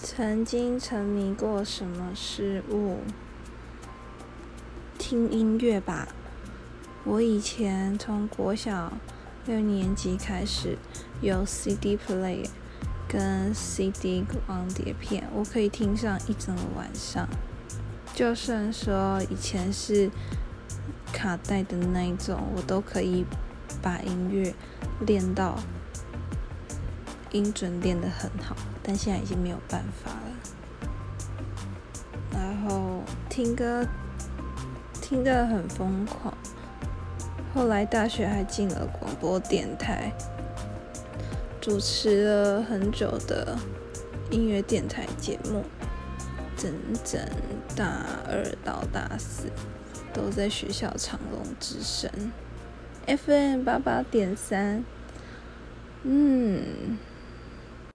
曾经沉迷过什么事物？听音乐吧。我以前从国小六年级开始有 CD player 跟 CD 光碟片，我可以听上一整个晚上。就算说以前是卡带的那一种，我都可以把音乐练到音准练得很好。但现在已经没有办法了。然后听歌听得很疯狂。后来大学还进了广播电台，主持了很久的音乐电台节目，整整大二到大四都在学校长隆之声 FM 八八点三。嗯。